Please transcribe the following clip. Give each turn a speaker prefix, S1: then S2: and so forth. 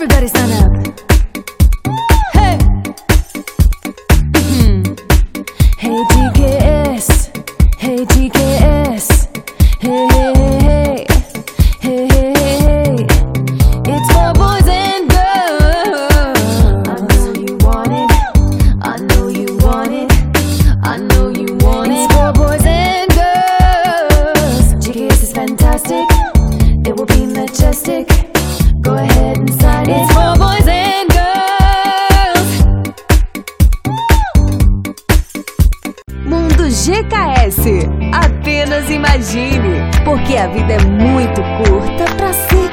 S1: Everybody stand up. Hey. Mhm. Hey GKS. Hey GKS. Hey hey hey hey. Hey hey hey. It's for boys and girls. I know you want it. I know you want it. I know you want it. It's for boys and girls. GKS is fantastic.
S2: GKS. Apenas imagine, porque a vida é muito curta para ser.